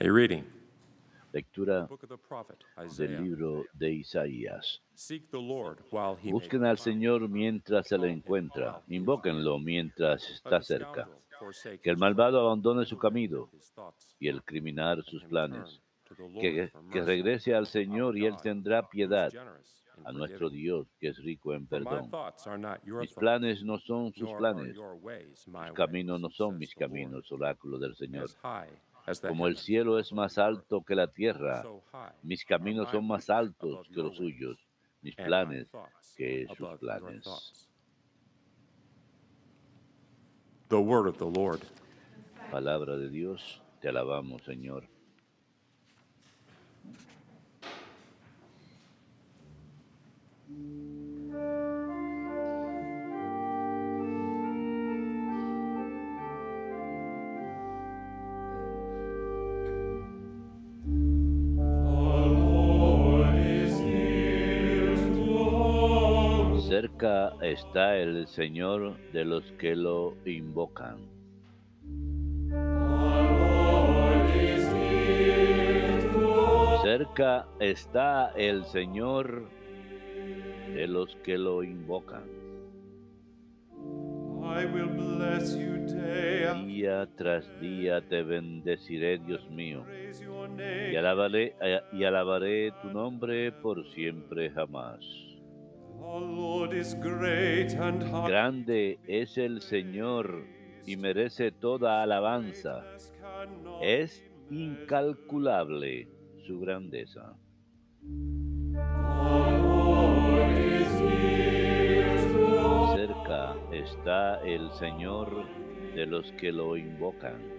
A reading. Lectura Book of the prophet del libro de Isaías. Seek the Lord while he may Busquen al. Señor mientras se le encuentra, invóquenlo mientras está the cerca. Que el malvado abandone su camino y el criminal sus planes. return to the Lord Que, que mercy, regrese al our Señor y Él God, tendrá piedad a nuestro. Dios que es rico en perdón. Mis planes no son sus planes, mis caminos no son mis caminos, oráculo del Señor. Como el cielo es más alto que la tierra, mis caminos son más altos que los suyos, mis planes que sus planes. thoughts. The word of the Lord. Palabra de Dios, te alabamos, Señor. Está el Señor de los que lo invocan. Cerca está el Señor de los que lo invocan. Día tras día te bendeciré, Dios mío, y alabaré, eh, y alabaré tu nombre por siempre jamás. Grande es el Señor y merece toda alabanza. Es incalculable su grandeza. Cerca está el Señor de los que lo invocan.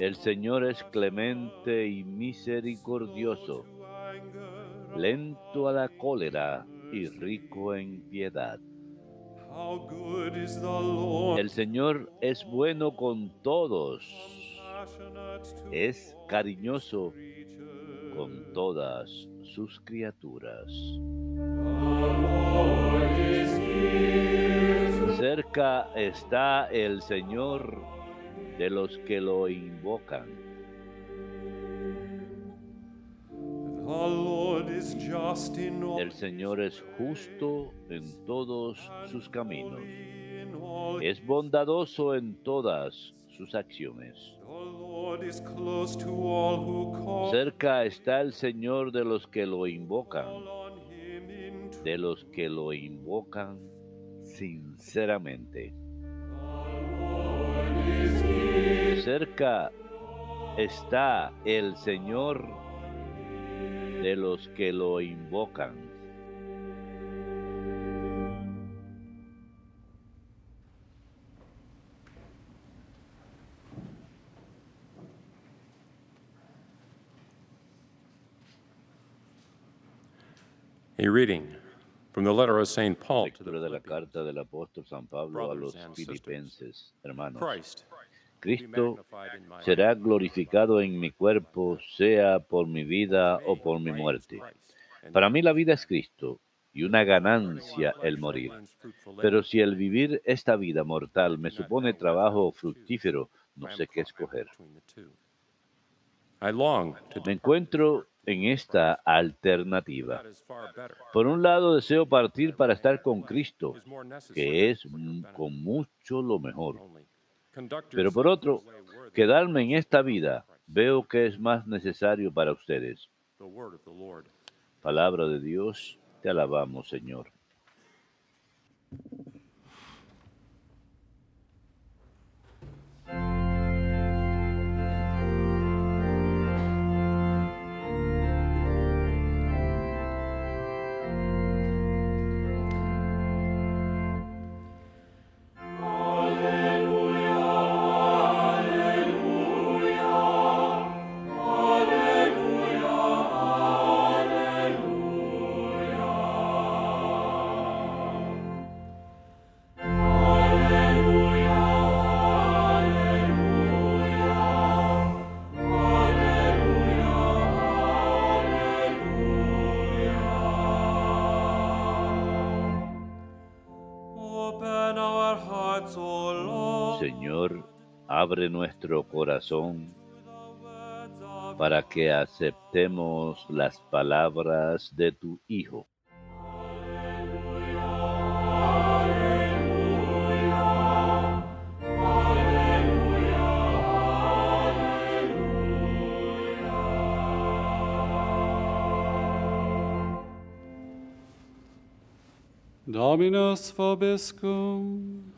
El Señor es clemente y misericordioso, lento a la cólera y rico en piedad. El Señor es bueno con todos, es cariñoso con todas sus criaturas. Cerca está el Señor de los que lo invocan. El Señor es justo en todos sus caminos. Es bondadoso en todas sus acciones. Cerca está el Señor de los que lo invocan, de los que lo invocan sinceramente. Cerca está el Señor de los que lo invocan. A reading from the letter of St. Paul to the Lectura de la carta del apóstol San Pablo a los filipenses, hermanos. Cristo será glorificado en mi cuerpo, sea por mi vida o por mi muerte. Para mí la vida es Cristo y una ganancia el morir. Pero si el vivir esta vida mortal me supone trabajo fructífero, no sé qué escoger. Me encuentro en esta alternativa. Por un lado deseo partir para estar con Cristo, que es con mucho lo mejor. Pero por otro, quedarme en esta vida veo que es más necesario para ustedes. Palabra de Dios, te alabamos, Señor. Abre nuestro corazón para que aceptemos las palabras de tu Hijo. Dominus vobiscum.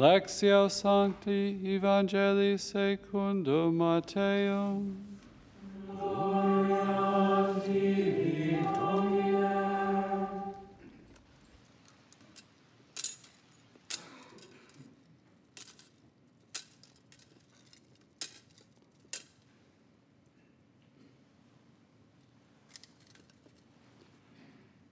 Lectio Sancti Evangelii secundum Matteum.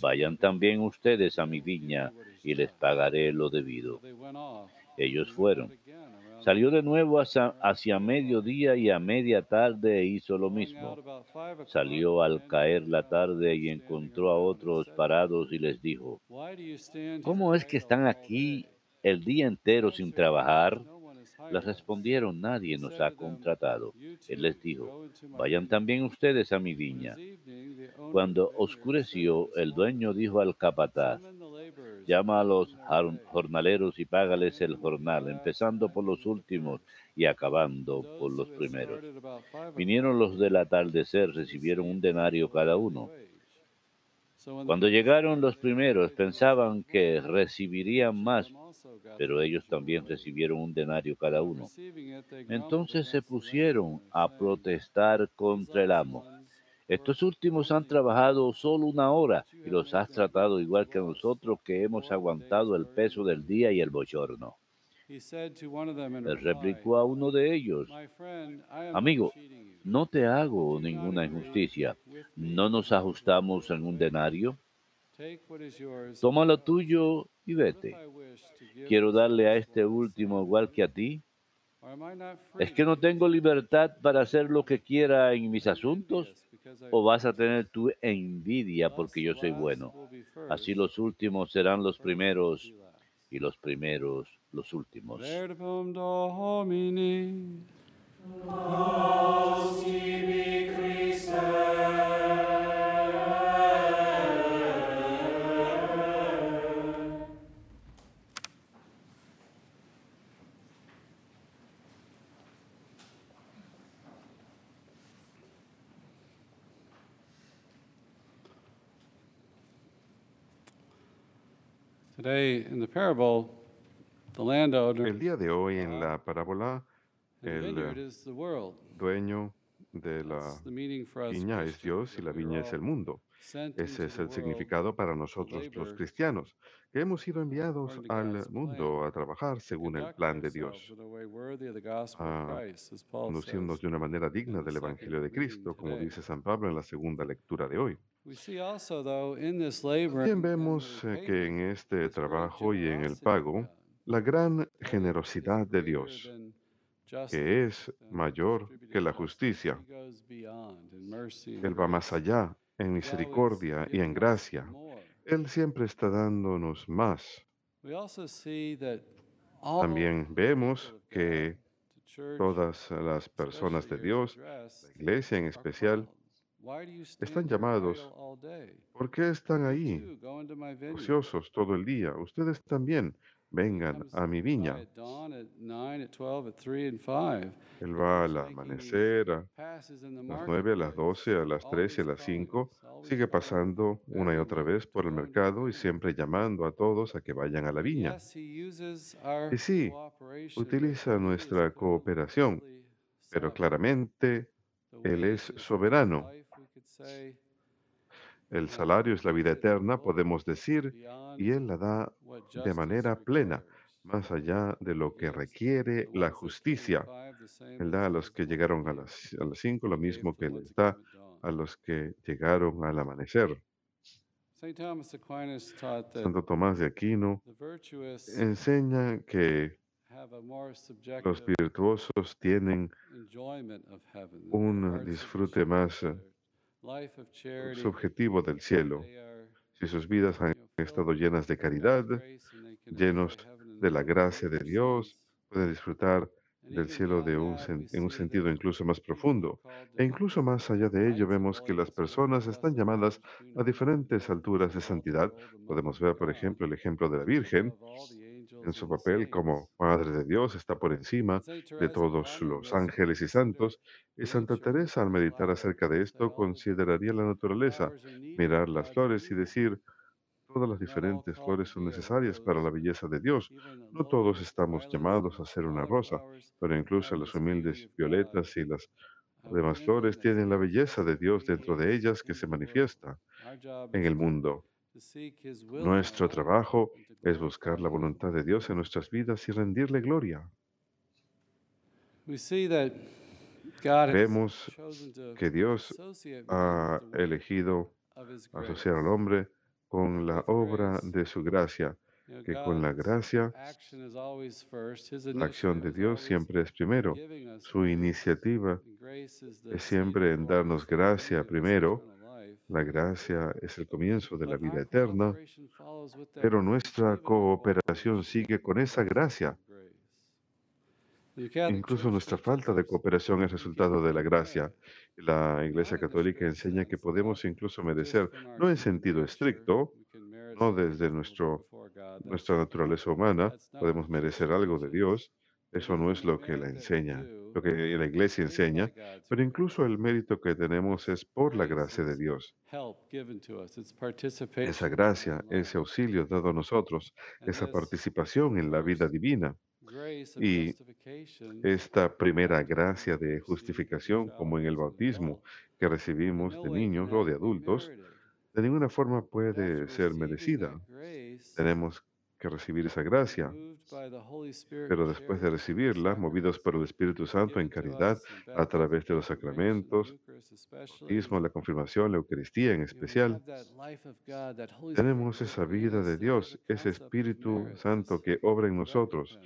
vayan también ustedes a mi viña y les pagaré lo debido. Ellos fueron. Salió de nuevo hacia, hacia mediodía y a media tarde hizo lo mismo. Salió al caer la tarde y encontró a otros parados y les dijo, ¿cómo es que están aquí el día entero sin trabajar? Les respondieron, nadie nos ha contratado. Él les dijo, vayan también ustedes a mi viña. Cuando oscureció, el dueño dijo al capataz, llama a los jornaleros y págales el jornal, empezando por los últimos y acabando por los primeros. Vinieron los del atardecer, recibieron un denario cada uno. Cuando llegaron los primeros, pensaban que recibirían más, pero ellos también recibieron un denario cada uno. Entonces se pusieron a protestar contra el amo. Estos últimos han trabajado solo una hora y los has tratado igual que nosotros que hemos aguantado el peso del día y el bochorno. Él replicó a uno de ellos, Amigo, no te hago ninguna injusticia. ¿No nos ajustamos en un denario? Toma lo tuyo y vete. Quiero darle a este último igual que a ti. ¿Es que no tengo libertad para hacer lo que quiera en mis asuntos? ¿O vas a tener tu envidia porque yo soy bueno? Así los últimos serán los primeros y los primeros los últimos. El día de hoy en la parábola, and the el dueño de la viña es Dios y la viña es el mundo. Ese es el significado para nosotros los cristianos, que hemos sido enviados al mundo plan, a trabajar según el plan de Dios, a way worthy of the gospel a of Christ, as Paul conducirnos de una manera digna del Evangelio de Cristo, como dice San Pablo en la segunda lectura de hoy. También vemos eh, que en este trabajo y en el pago, la gran generosidad de Dios, que es than mayor que la justicia. Él va más allá en misericordia y en gracia. Él siempre está dándonos más. También vemos que todas las personas de Dios, la iglesia en especial, están llamados. ¿por qué están ahí ociosos todo el día? Ustedes también vengan a mi viña. At dawn, at nine, at 12, at 3 and 5. Él va al amanecer, a las 9, a las 12, a las 3 y a las 5. Sigue pasando una y otra vez por el mercado y siempre llamando a todos a que vayan a la viña. Y sí, utiliza nuestra cooperación, Pero claramente Él es soberano. El salario es la vida eterna, podemos decir, y Él la da de manera plena, más allá de lo que requiere la justicia. Él da a los que llegaron a las, a las cinco lo mismo que les da a los que llegaron al amanecer. Santo Tomás de Aquino enseña que los virtuosos tienen un disfrute más subjetivo del cielo. Si sus vidas han estado llenas de caridad, llenos de la gracia de Dios, pueden disfrutar del cielo de un en un sentido incluso más profundo. E incluso más allá de ello vemos que las personas están llamadas a diferentes alturas de santidad. Podemos ver, por ejemplo, el ejemplo de la Virgen en su papel como Madre de Dios, está por encima de todos los ángeles y santos. Y Santa Teresa, al meditar acerca de esto, said, "Oh, consideraría la naturaleza, mirar las flores y decir, todas las diferentes flores son necesarias para la belleza de Dios. No todos estamos llamados a ser una rosa, pero incluso las humildes violetas y las demás flores tienen la belleza de Dios dentro de ellas que se manifiesta en el mundo. Nuestro trabajo es buscar la voluntad de Dios en nuestras vidas y rendirle gloria. Vemos que Dios ha elegido asociar al hombre con la obra de su gracia, que con la gracia la acción de Dios siempre es primero. Su iniciativa es siempre en darnos gracia primero. La gracia es el comienzo de la vida eterna, pero nuestra cooperación sigue con esa gracia. Incluso nuestra falta de cooperación es resultado de la gracia. La Iglesia Católica enseña que podemos incluso merecer, no en sentido estricto, no desde nuestro, nuestra naturaleza humana, podemos merecer algo de. Dios. Eso no es lo que la enseña, lo que la Iglesia enseña, pero incluso el mérito que tenemos es por la gracia de Dios. Esa gracia, ese auxilio dado a nosotros, esa participación en la vida divina, y esta primera gracia de justificación, como en el bautismo que recibimos de niños o de adultos, de ninguna forma puede ser merecida. Tenemos que recibir esa gracia, pero después de recibirla, movidos por el Espíritu Santo en caridad, a través de los sacramentos, especially, bautismo, la confirmación, la Eucaristía en especial, tenemos esa vida de Dios, ese Espíritu Santo que obra en nosotros.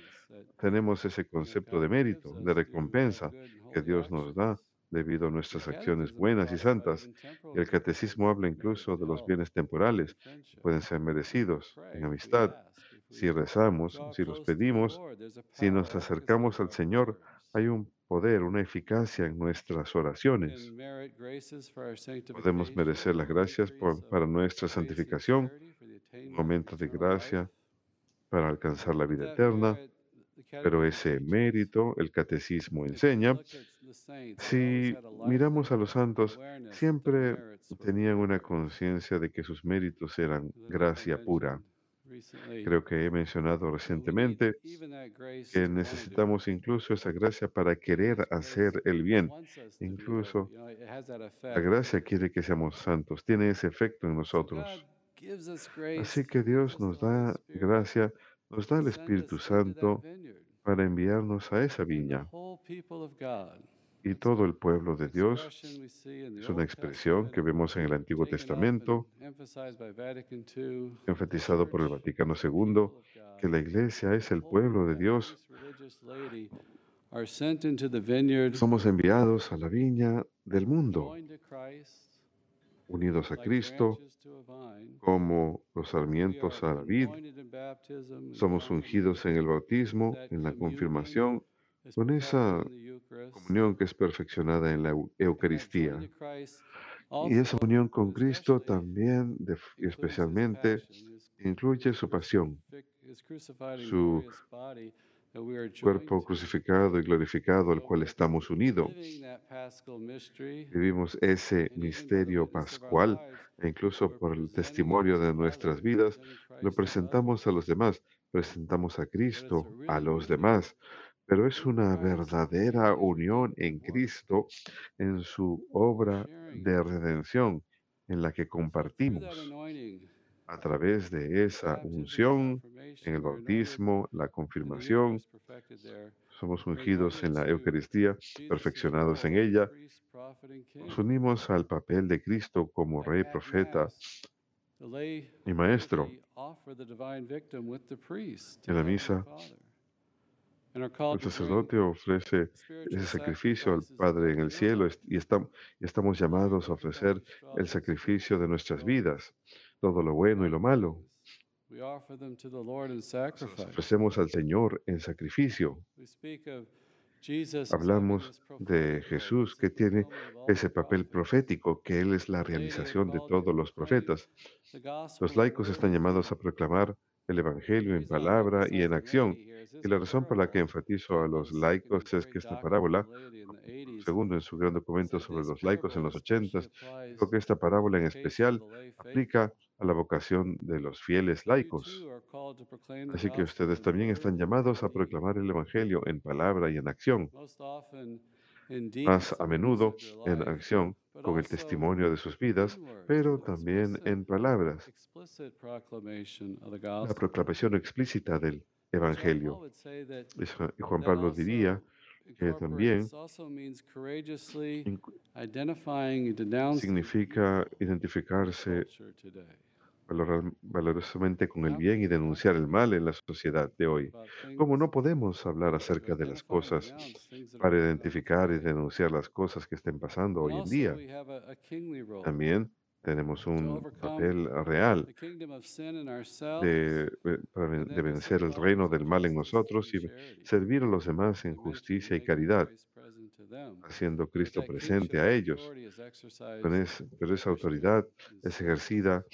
Tenemos ese concepto de mérito, de recompensa que Dios nos da debido a nuestras acciones buenas y santas. el catecismo habla incluso de los bienes temporales. que pueden ser merecidos en amistad, si rezamos, si los pedimos, si nos acercamos al Señor, hay un poder, una eficacia en nuestras oraciones. Podemos merecer las gracias por- para nuestra santificación, charity for the un attainment of momento de gracia para alcanzar la vida eterna, pero ese mérito, el catecismo enseña, si miramos a los santos, siempre tenían una conciencia de que sus méritos eran gracia pura. Creo que he mencionado recientemente que necesitamos incluso esa gracia para querer hacer el bien. Incluso La gracia quiere que seamos santos, tiene ese efecto en So nosotros. Así que Dios nos da gracia, nos da el Espíritu Santo para enviarnos a esa viña. Y todo el pueblo de Dios es una expresión que vemos en el Antiguo Testamento, enfatizado por el Vaticano II, que la iglesia es el pueblo de Dios. Somos enviados a la viña del mundo, unidos a Cristo como los sarmientos a la vid. Somos ungidos en el bautismo, en la confirmación, con esa comunión que es perfeccionada en la Eucaristía. Y esa unión con Cristo también de- especialmente incluye su pasión, su cuerpo crucificado y glorificado al cual estamos unidos. Vivimos ese misterio pascual e incluso por el testimonio de nuestras vidas, lo presentamos a los demás, presentamos a Cristo a los demás. Pero es una verdadera unión en. Cristo en su obra de redención en la que compartimos. a través de esa unción en el bautismo, la confirmación, somos ungidos en la Eucaristía, perfeccionados en ella, nos unimos al papel de Cristo como Rey, Profeta y Maestro. En la misa, el sacerdote ofrece ese sacrificio al Padre en el cielo y estam- y estamos llamados a ofrecer el sacrificio de nuestras vidas, todo lo bueno y lo malo. Los ofrecemos al Señor en sacrificio. Hablamos de Jesús que tiene ese papel profético, que Él es la realización de todos los profetas. Los laicos están llamados a proclamar el Evangelio en palabra y en acción. Y la razón por la que enfatizo a los laicos es que esta parábola, segundo en su gran documento sobre los laicos en los ochentas, dijo que esta parábola en especial aplica a la vocación de los fieles laicos. Así que ustedes también están llamados a proclamar el Evangelio en palabra y en acción, más a menudo en acción con el testimonio de sus vidas, pero también en palabras, la proclamación explícita del Evangelio. Y Juan Pablo diría que también significa identificarse valorosamente con el bien y denunciar el mal en la sociedad de hoy. Como no podemos hablar acerca de las cosas para identificar y denunciar las cosas que estén pasando hoy en día, también tenemos un papel real de, eh, de vencer el reino del mal en nosotros y servir a los demás en justicia y caridad, haciendo Cristo presente a ellos. Es- pero esa autoridad es ejercida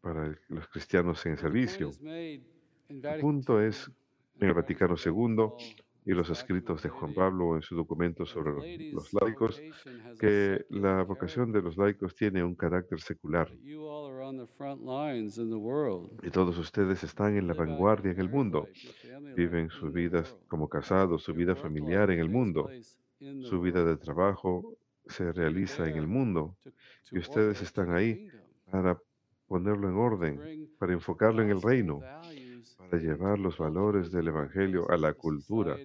para el- los cristianos en servicio. El punto es, en el Vaticano II y los escritos de Juan Pablo en su documento sobre los, los laicos, que la vocación de los laicos tiene un carácter secular. Y todos ustedes están en la vanguardia en el mundo. Viven sus vidas como casados, su vida familiar en el mundo, su vida de trabajo se realiza en el mundo. y ustedes están ahí para ponerlo en orden, para enfocarlo en el reino, para llevar los valores del Evangelio a la cultura,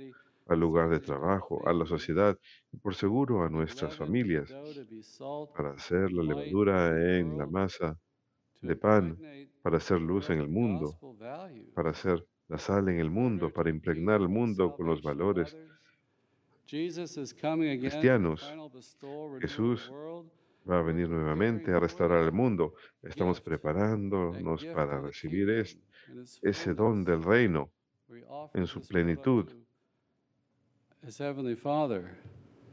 al lugar de trabajo, a la sociedad y por seguro a nuestras familias, para hacer la levadura en la masa de pan, para hacer luz en el mundo, para hacer la sal en el mundo, para impregnar el mundo con los valores cristianos. Jesús va a venir nuevamente a restaurar el mundo. Estamos preparándonos para recibir es- ese don del reino en su plenitud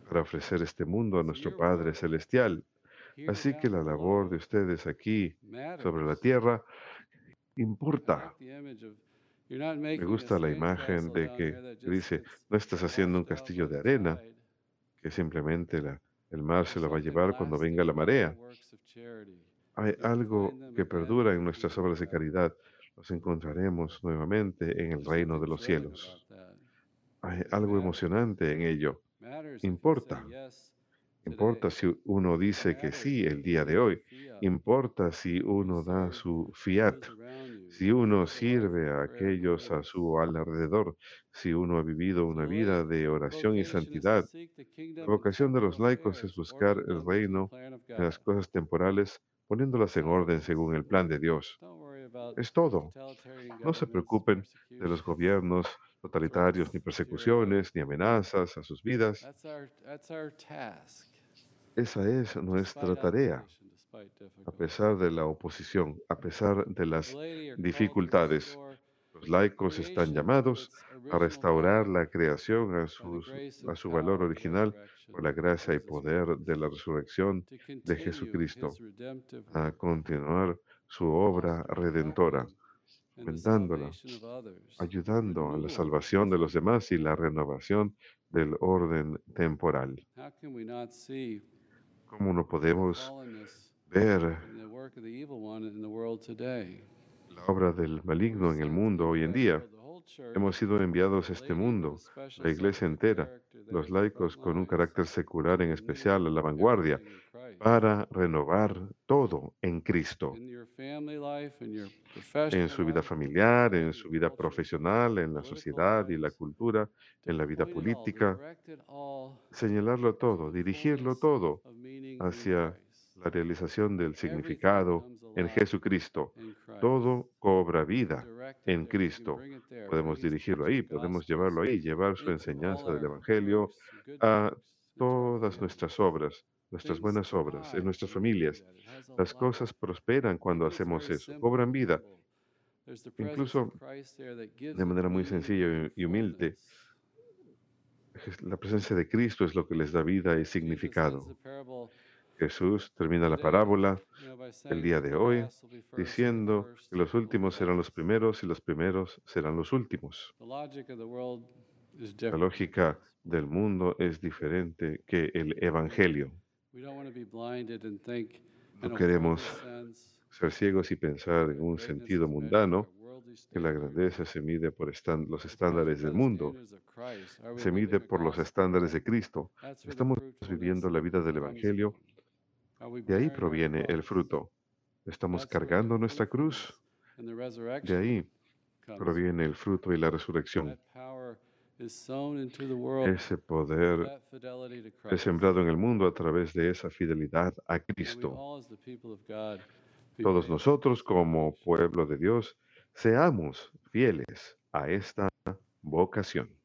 para ofrecer este mundo a nuestro Padre Celestial. Así que la labor de ustedes aquí sobre la tierra importa. Me gusta la imagen de que dice, no estás haciendo un castillo de arena, que simplemente la- el mar se lo va a llevar cuando venga la marea. Hay algo que perdura en nuestras obras de caridad. Los encontraremos nuevamente en el reino de los cielos. Hay algo emocionante en ello. Importa. Importa si uno dice que sí el día de hoy. Importa si uno da su fiat. Si uno sirve a aquellos a su alrededor. Si uno ha vivido una vida de oración y santidad. La vocación de los laicos es buscar el reino de las cosas temporales, poniéndolas en orden según el plan de Dios. Es todo. No se preocupen de los gobiernos totalitarios, ni persecuciones, ni amenazas a sus vidas. Esa es nuestra tarea, a pesar de la oposición, a pesar de las dificultades. Los laicos están llamados a restaurar la creación a, sus- a su valor original por la gracia y poder de la resurrección de Jesucristo, a continuar su obra redentora, aumentándola, ayudando a la salvación de los demás y la renovación del orden temporal. ¿Cómo no podemos ver la obra del maligno en el mundo hoy en día? Hemos sido enviados a este mundo, la iglesia entera, los laicos con un carácter secular en especial a la vanguardia, para renovar todo en Cristo, en su vida familiar, en su vida profesional, en la sociedad y la cultura, en la vida política, señalarlo to todo, dirigirlo todo hacia. La realización del significado en Jesucristo. Todo cobra vida en Cristo. Podemos dirigirlo ahí, podemos llevarlo ahí, llevar su enseñanza del Evangelio a todas nuestras obras, nuestras buenas obras, en nuestras familias. Las cosas prosperan cuando hacemos eso, cobran vida. Incluso de manera muy sencilla y- humilde. La presencia de Cristo es lo que les da vida y significado. Jesús termina la parábola el día de hoy diciendo que los últimos serán los primeros y los primeros serán los últimos. La lógica del mundo es diferente que el Evangelio. No queremos ser ciegos y pensar en un sentido mundano, que la grandeza se mide por estan- los estándares del mundo, se mide por los estándares de Cristo. Estamos viviendo la vida del Evangelio, de ahí proviene el fruto. Estamos cargando nuestra cruz, de ahí proviene el fruto y la resurrección. Ese poder es sembrado en el mundo a través de esa fidelidad a Cristo. Todos nosotros como pueblo de Dios seamos fieles a esta vocación.